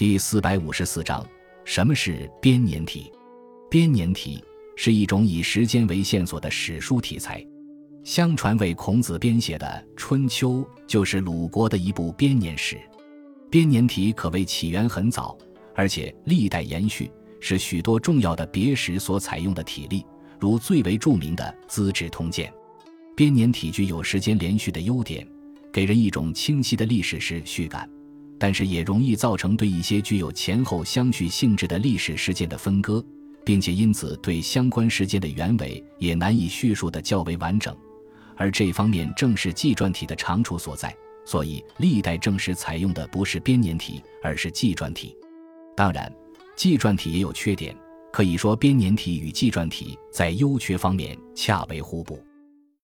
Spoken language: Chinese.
第四百五十四章：什么是编年体？编年体是一种以时间为线索的史书题材。相传为孔子编写的《春秋》就是鲁国的一部编年史。编年体可谓起源很早，而且历代延续，是许多重要的别史所采用的体例，如最为著名的《资治通鉴》。编年体具有时间连续的优点，给人一种清晰的历史时序感，但是也容易造成对一些具有前后相续性质的历史事件的分割，并且因此对相关事件的原委也难以叙述的较为完整。而这方面正是纪传体的长处所在。所以，历代正史采用的不是编年体，而是纪传体。当然，纪传体也有缺点，可以说编年体与纪传体在优缺方面恰为互补。